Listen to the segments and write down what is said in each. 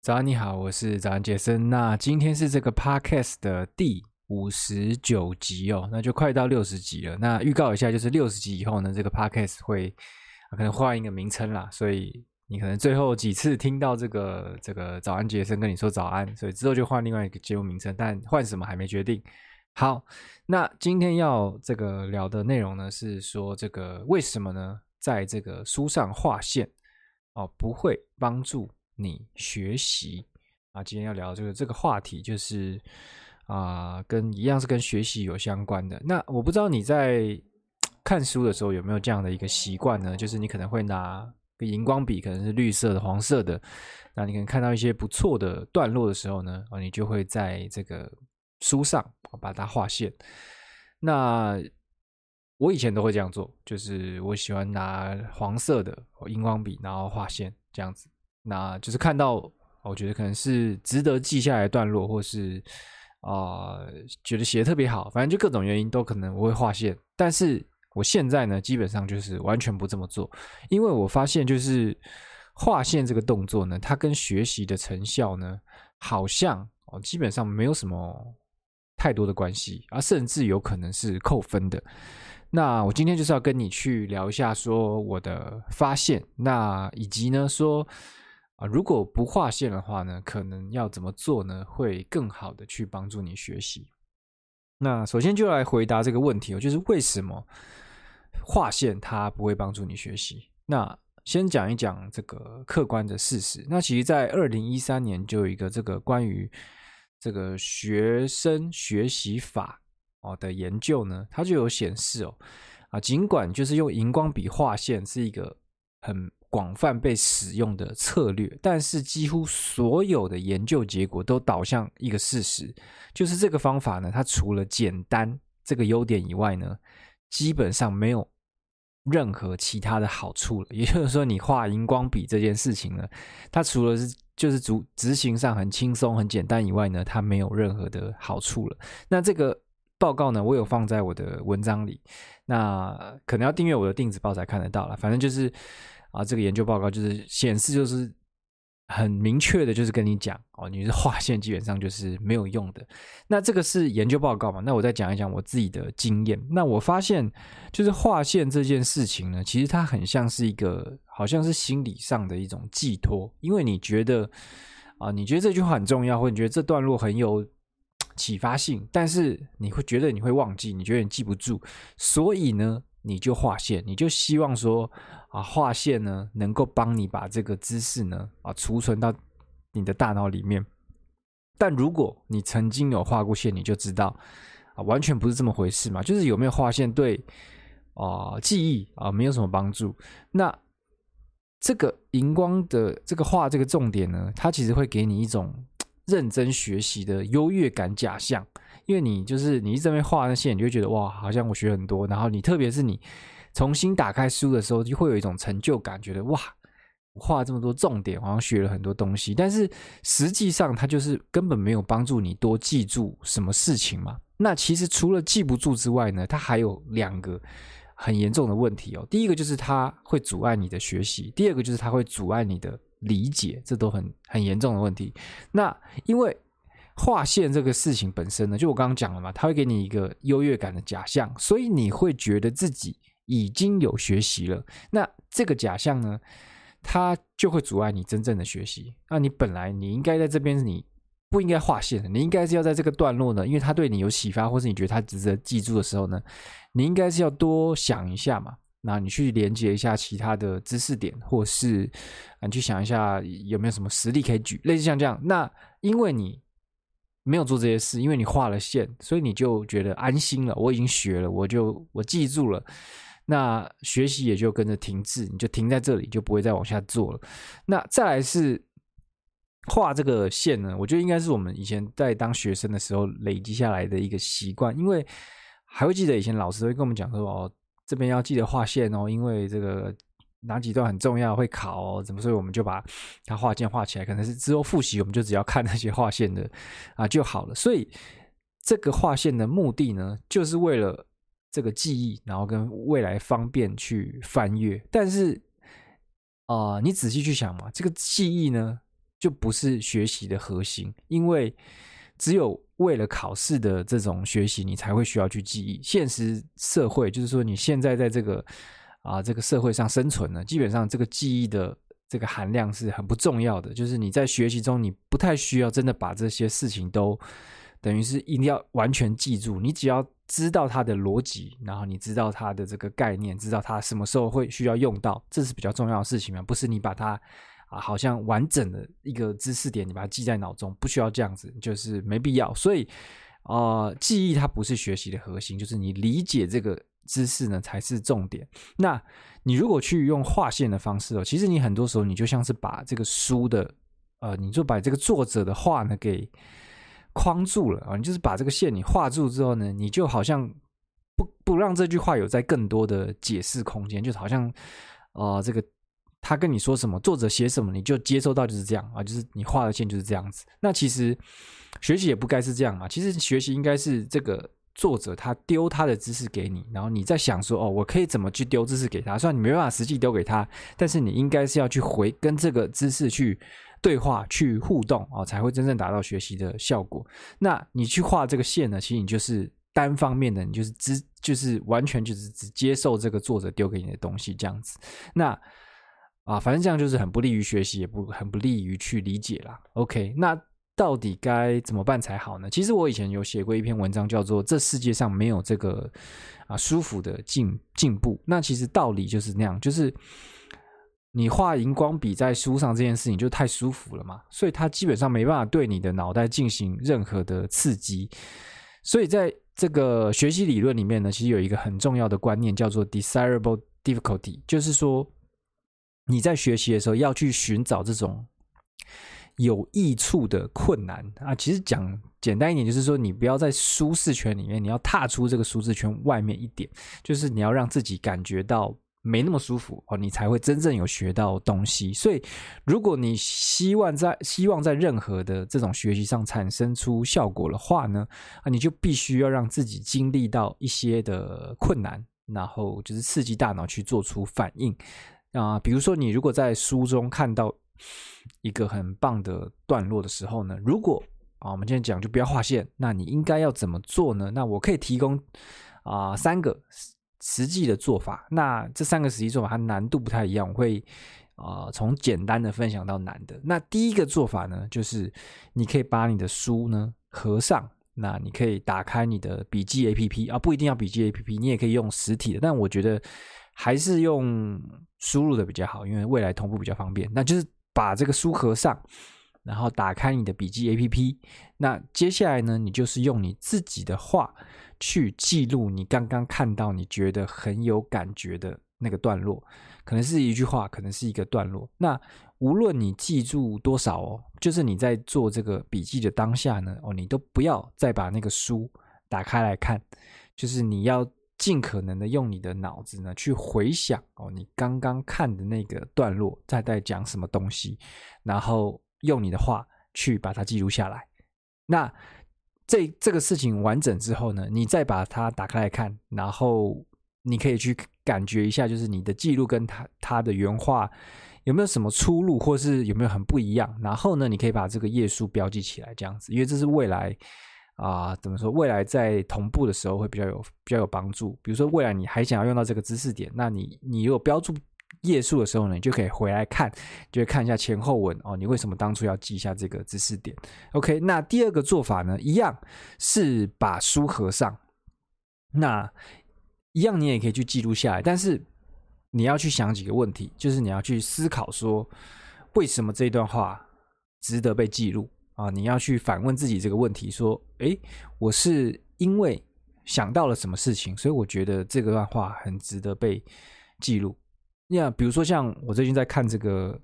早安，你好，我是早安杰森。那今天是这个 podcast 的第五十九集哦，那就快到六十集了。那预告一下，就是六十集以后呢，这个 podcast 会可能换一个名称啦，所以你可能最后几次听到这个这个早安杰森跟你说早安，所以之后就换另外一个节目名称，但换什么还没决定。好，那今天要这个聊的内容呢，是说这个为什么呢，在这个书上画线哦，不会帮助。你学习啊，今天要聊这个这个话题，就是啊，跟一样是跟学习有相关的。那我不知道你在看书的时候有没有这样的一个习惯呢？就是你可能会拿个荧光笔，可能是绿色的、黄色的。那你可能看到一些不错的段落的时候呢，啊，你就会在这个书上把它画线。那我以前都会这样做，就是我喜欢拿黄色的荧光笔，然后画线这样子。那就是看到，我觉得可能是值得记下来的段落，或是啊、觉得写的特别好，反正就各种原因都可能我会划线。但是我现在呢，基本上就是完全不这么做，因为我发现就是划线这个动作呢，它跟学习的成效呢，好像哦，基本上没有什么太多的关系，而甚至有可能是扣分的。那我今天就是要跟你去聊一下，说我的发现，那以及呢说。啊，如果不画线的话呢，可能要怎么做呢？会更好的去帮助你学习。那首先就来回答这个问题哦，就是为什么画线它不会帮助你学习？那先讲一讲这个客观的事实。那其实，在二零一三年就有一个这个关于这个学生学习法哦的研究呢，它就有显示哦，啊，尽管就是用荧光笔画线是一个很广泛被使用的策略，但是几乎所有的研究结果都导向一个事实，就是这个方法呢，它除了简单这个优点以外呢，基本上没有任何其他的好处了。也就是说，你画荧光笔这件事情呢，它除了是就是执执行上很轻松、很简单以外呢，它没有任何的好处了。那这个报告呢，我有放在我的文章里，那可能要订阅我的电子报才看得到了。反正就是。啊，这个研究报告就是显示，就是很明确的，就是跟你讲哦，你是划线基本上就是没有用的。那这个是研究报告嘛？那我再讲一讲我自己的经验。那我发现，就是划线这件事情呢，其实它很像是一个，好像是心理上的一种寄托，因为你觉得啊，你觉得这句话很重要，或者你觉得这段落很有启发性，但是你会觉得你会忘记，你觉得你记不住，所以呢，你就划线，你就希望说。啊，画线呢，能够帮你把这个知识呢啊储存到你的大脑里面。但如果你曾经有画过线，你就知道啊，完全不是这么回事嘛。就是有没有画线对啊记忆啊没有什么帮助。那这个荧光的这个画这个重点呢，它其实会给你一种认真学习的优越感假象，因为你就是你一直在那边画那线，你就觉得哇，好像我学很多。然后你特别是你。重新打开书的时候，就会有一种成就感，觉得哇，我画这么多重点，好像学了很多东西。但是实际上，它就是根本没有帮助你多记住什么事情嘛。那其实除了记不住之外呢，它还有两个很严重的问题哦。第一个就是它会阻碍你的学习，第二个就是它会阻碍你的理解，这都很很严重的问题。那因为划线这个事情本身呢，就我刚刚讲了嘛，它会给你一个优越感的假象，所以你会觉得自己。已经有学习了，那这个假象呢，它就会阻碍你真正的学习。那你本来你应该在这边，你不应该划线的，你应该是要在这个段落呢，因为它对你有启发，或是你觉得它值得记住的时候呢，你应该是要多想一下嘛。那你去连接一下其他的知识点，或是你去想一下有没有什么实例可以举，类似像这样。那因为你没有做这些事，因为你画了线，所以你就觉得安心了。我已经学了，我就我记住了。那学习也就跟着停滞，你就停在这里，就不会再往下做了。那再来是画这个线呢，我觉得应该是我们以前在当学生的时候累积下来的一个习惯，因为还会记得以前老师会跟我们讲说，哦，这边要记得画线哦，因为这个哪几段很重要会考哦，怎么，所以我们就把它画线画起来，可能是之后复习我们就只要看那些画线的啊就好了。所以这个画线的目的呢，就是为了。这个记忆，然后跟未来方便去翻阅，但是啊、你仔细去想嘛，这个记忆呢，就不是学习的核心，因为只有为了考试的这种学习，你才会需要去记忆。现实社会就是说，你现在在这个啊这个社会上生存呢，基本上这个记忆的这个含量是很不重要的。就是你在学习中，你不太需要真的把这些事情都等于是一定要完全记住，你只要知道它的逻辑，然后你知道它的这个概念，知道它什么时候会需要用到，这是比较重要的事情嘛，不是你把它。啊，好像完整的一个知识点，你把它记在脑中，不需要这样子，就是没必要。所以，呃，记忆它不是学习的核心，就是你理解这个知识呢才是重点。那你如果去用划线的方式哦，其实你很多时候你就像是把这个书的，呃，你就把这个作者的话呢给框住了啊，你就是把这个线你画住之后呢，你就好像不不让这句话有在更多的解释空间，就好像，呃，这个。他跟你说什么，作者写什么，你就接收到就是这样啊，就是你画的线就是这样子。那其实学习也不该是这样嘛，其实学习应该是这个作者他丢他的知识给你，然后你在想说哦，我可以怎么去丢知识给他？虽然你没办法实际丢给他，但是你应该是要去回跟这个知识去对话、去互动哦，才会真正达到学习的效果。那你去画这个线呢，其实你就是单方面的，你就是只就是完全就是只接受这个作者丢给你的东西这样子。那啊，反正这样就是很不利于学习，也不很不利于去理解啦。OK，那到底该怎么办才好呢？其实我以前有写过一篇文章，叫做《这世界上没有这个啊舒服的进进步》。那其实道理就是那样，就是你画荧光笔在书上这件事情就太舒服了嘛，所以它基本上没办法对你的脑袋进行任何的刺激。所以在这个学习理论里面呢，其实有一个很重要的观念叫做 desirable difficulty，就是说。你在学习的时候要去寻找这种有益处的困难啊，其实讲简单一点，就是说你不要在舒适圈里面，你要踏出这个舒适圈外面一点，就是你要让自己感觉到没那么舒服哦，你才会真正有学到东西。所以，如果你希望在希望在任何的这种学习上产生出效果的话呢，啊，你就必须要让自己经历到一些的困难，然后就是刺激大脑去做出反应。啊、比如说你如果在书中看到一个很棒的段落的时候呢，如果啊，我们今天讲就不要划线，那你应该要怎么做呢？那我可以提供啊、三个实际的做法。那这三个实际做法它难度不太一样，我会、呃、从简单的分享到难的。那第一个做法呢，就是你可以把你的书呢合上，那你可以打开你的笔记 APP 啊，不一定要笔记 APP，你也可以用实体的，但我觉得。还是用输入的比较好，因为未来同步比较方便。那就是把这个书合上，然后打开你的笔记 APP。那接下来呢，你就是用你自己的话去记录你刚刚看到你觉得很有感觉的那个段落，可能是一句话，可能是一个段落。那无论你记住多少哦，就是你在做这个笔记的当下呢，哦，你都不要再把那个书打开来看，就是你要。尽可能的用你的脑子呢去回想哦，你刚刚看的那个段落在在讲什么东西，然后用你的话去把它记录下来。那这这个事情完整之后呢，你再把它打开来看，然后你可以去感觉一下，就是你的记录跟他他的原话有没有什么出入，或是有没有很不一样。然后呢，你可以把这个页数标记起来，这样子，因为这是未来。啊，怎么说？未来在同步的时候会比较有比较有帮助。比如说，未来你还想要用到这个知识点，那你你如果标注页数的时候呢，你就可以回来看，就会看一下前后文哦。你为什么当初要记一下这个知识点？OK，那第二个做法呢，一样是把书合上，那一样你也可以去记录下来，但是你要去想几个问题，就是你要去思考说，为什么这段话值得被记录？啊，你要去反问自己这个问题：说，诶，我是因为想到了什么事情，所以我觉得这个段话很值得被记录。那比如说，像我最近在看这个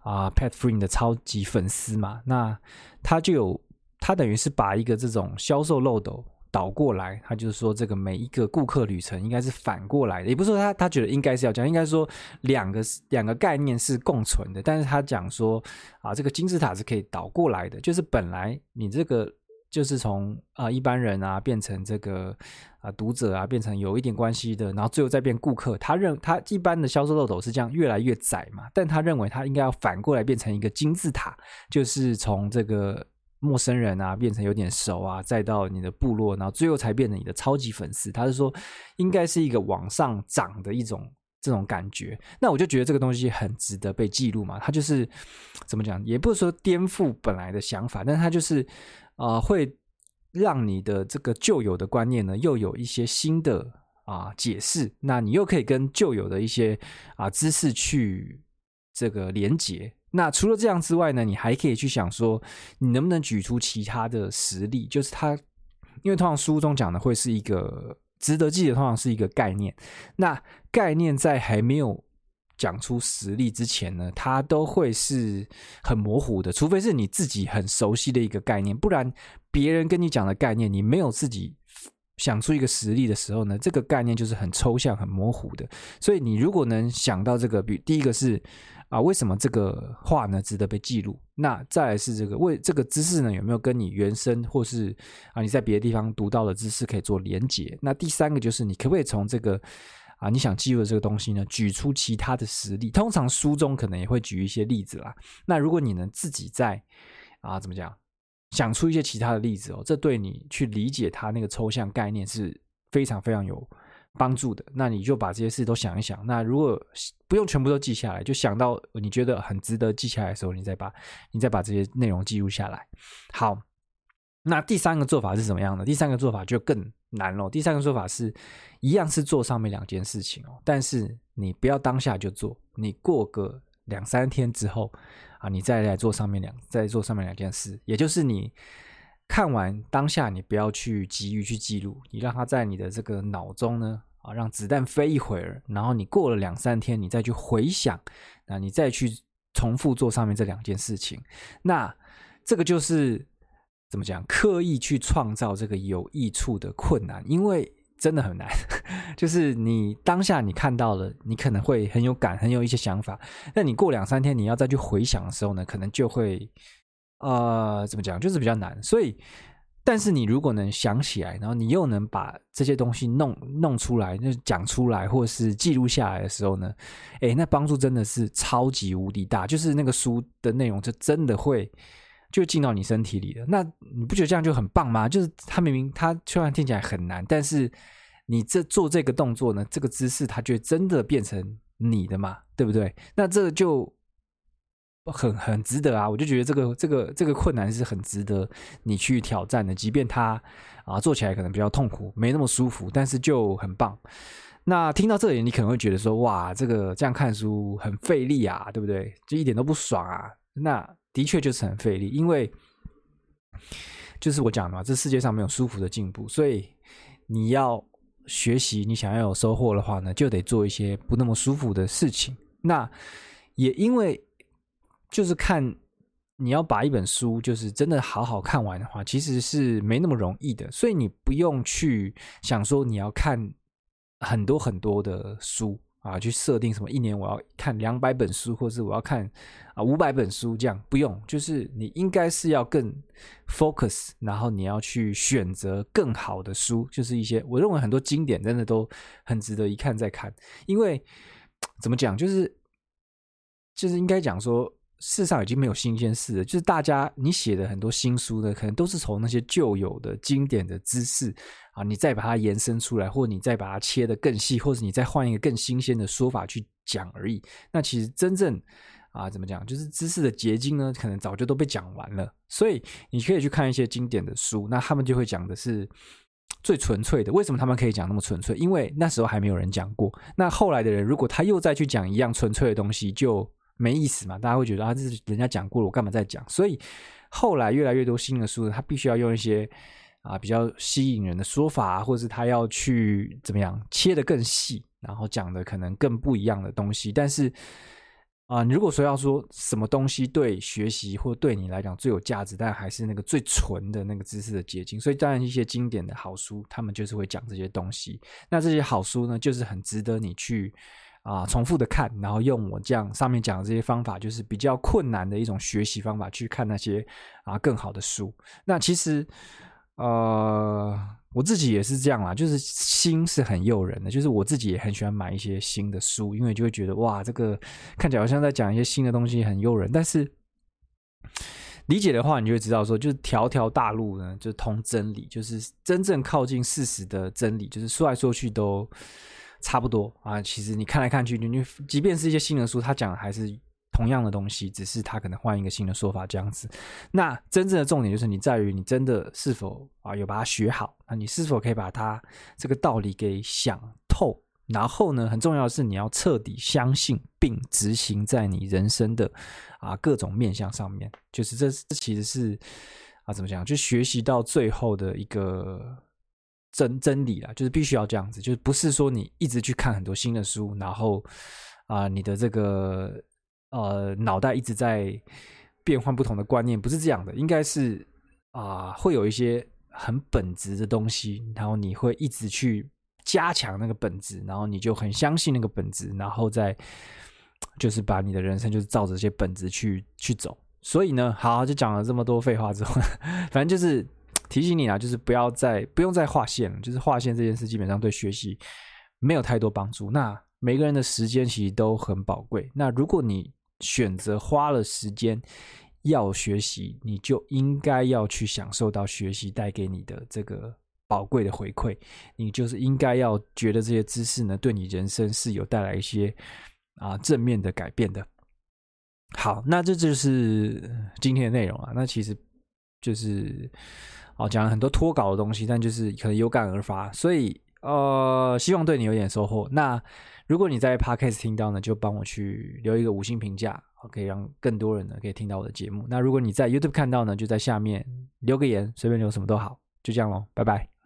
啊，Pat Flynn 的超级粉丝嘛，那他就有，他等于是把一个这种销售漏斗。倒过来，他就是说，这个每一个顾客旅程应该是反过来的，也不是说他他觉得应该是要讲，应该说两个两个概念是共存的。但是他讲说啊，这个金字塔是可以倒过来的，就是本来你这个就是从啊、一般人啊变成这个啊、读者啊，变成有一点关系的，然后最后再变顾客。他认他一般的销售漏斗是这样越来越窄嘛，但他认为他应该要反过来变成一个金字塔，就是从这个陌生人啊变成有点熟啊，再到你的部落，然后最后才变成你的超级粉丝。他是说应该是一个往上涨的一种。这种感觉，那我就觉得这个东西很值得被记录嘛。他就是怎么讲，也不是说颠覆本来的想法，但他就是啊、会让你的这个旧有的观念呢，又有一些新的啊、解释。那你又可以跟旧有的一些啊、知识去这个连结。那除了这样之外呢，你还可以去想说，你能不能举出其他的实例？就是它，因为通常书中讲的会是一个。值得记的通常是一个概念，那概念在还没有讲出实例之前呢，它都会是很模糊的，除非是你自己很熟悉的一个概念，不然别人跟你讲的概念，你没有自己想出一个实例的时候呢，这个概念就是很抽象、很模糊的。所以你如果能想到这个，比第一个是。啊，为什么这个话呢值得被记录？那再来是这个为这个知识呢有没有跟你原生或是啊你在别的地方读到的知识可以做连结？那第三个就是你可不可以从这个啊你想记录的这个东西呢举出其他的实例？通常书中可能也会举一些例子啦。那如果你能自己在啊怎么讲想出一些其他的例子哦，这对你去理解它那个抽象概念是非常非常有。帮助的，那你就把这些事都想一想。那如果不用全部都记下来，就想到你觉得很值得记下来的时候，你再把你再把这些内容记录下来。好，那第三个做法是什么样的？第三个做法就更难了。第三个说法是一样是做上面两件事情哦，但是你不要当下就做，你过个两三天之后啊，你再来做上面两再做上面两件事，也就是你。看完当下，你不要去急于去记录，你让它在你的这个脑中呢，啊，让子弹飞一会儿，然后你过了两三天，你再去回想，那你再去重复做上面这两件事情，那这个就是怎么讲？刻意去创造这个有益处的困难，因为真的很难。就是你当下你看到了，你可能会很有感，很有一些想法，那你过两三天你要再去回想的时候呢，可能就会。呃，怎么讲？就是比较难。所以，但是你如果能想起来，然后你又能把这些东西弄弄出来，就讲出来，或是记录下来的时候呢，诶，那帮助真的是超级无敌大。就是那个书的内容，就真的会就进到你身体里了。那你不觉得这样就很棒吗？就是它明明它虽然听起来很难，但是你这做这个动作呢，这个姿势，它就真的变成你的嘛，对不对？那这就。很很值得啊！我就觉得这个这个这个困难是很值得你去挑战的，即便它啊做起来可能比较痛苦，没那么舒服，但是就很棒。那听到这里，你可能会觉得说：“哇，这个这样看书很费力啊，对不对？就一点都不爽啊！”那的确就是很费力，因为就是我讲的嘛，这世界上没有舒服的进步，所以你要学习，你想要有收获的话呢，就得做一些不那么舒服的事情。那也因为。就是看你要把一本书，就是真的好好看完的话，其实是没那么容易的。所以你不用去想说你要看很多很多的书啊，去设定什么一年我要看两百本书，或是我要看啊五百本书这样，不用。就是你应该是要更 focus，然后你要去选择更好的书，就是一些我认为很多经典真的都很值得一看再看。因为怎么讲，就是就是应该讲说。世上已经没有新鲜事了，就是大家你写的很多新书呢，可能都是从那些旧有的经典的知识啊，你再把它延伸出来，或者你再把它切得更细，或者你再换一个更新鲜的说法去讲而已。那其实真正啊，怎么讲，就是知识的结晶呢，可能早就都被讲完了。所以你可以去看一些经典的书，那他们就会讲的是最纯粹的。为什么他们可以讲那么纯粹？因为那时候还没有人讲过。那后来的人，如果他又再去讲一样纯粹的东西，就没意思嘛？大家会觉得啊，这是人家讲过了，我干嘛再讲？所以后来越来越多新的书，他必须要用一些啊比较吸引人的说法，或者是他要去怎么样切得更细，然后讲的可能更不一样的东西。但是啊，如果说要说什么东西对学习或对你来讲最有价值，但还是那个最纯的那个知识的结晶。所以当然一些经典的好书，他们就是会讲这些东西。那这些好书呢，就是很值得你去。啊，重复的看，然后用我这样上面讲的这些方法，就是比较困难的一种学习方法，去看那些啊更好的书。那其实，呃，我自己也是这样啦，就是新是很诱人的，就是我自己也很喜欢买一些新的书，因为就会觉得哇，这个看起来好像在讲一些新的东西，很诱人。但是理解的话，你就会知道说，就是条条大路呢，就通真理，就是真正靠近事实的真理，就是说来说去都。差不多啊，其实你看来看去，你你即便是一些新的书，他讲的还是同样的东西，只是他可能换一个新的说法这样子。那真正的重点就是你在于你真的是否啊有把它学好，那你是否可以把它这个道理给想透？然后呢，很重要的是你要彻底相信并执行在你人生的啊各种面向上面。就是这这其实是啊怎么讲？就学习到最后的一个。真真理啦，就是必须要这样子，就是不是说你一直去看很多新的书，然后啊、你的这个呃脑袋一直在变换不同的观念，不是这样的，应该是啊、会有一些很本质的东西，然后你会一直去加强那个本质，然后你就很相信那个本质，然后再就是把你的人生就是照着这些本质去去走。所以呢，好，就讲了这么多废话之后，反正就是。提醒你啊，就是不要再不用再划线了，就是划线这件事基本上对学习没有太多帮助。那每个人的时间其实都很宝贵。那如果你选择花了时间要学习，你就应该要去享受到学习带给你的这个宝贵的回馈。你就是应该要觉得这些知识呢，对你人生是有带来一些啊正面的改变的。好，那这就是今天的内容啊。那其实就是。哦，讲了很多脱稿的东西，但就是可能有感而发，所以呃，希望对你有点收获。那如果你在 Podcast 听到呢，就帮我去留一个五星评价，可以让更多人呢可以听到我的节目。那如果你在 YouTube 看到呢，就在下面留个言，随便留什么都好，就这样喽，拜拜。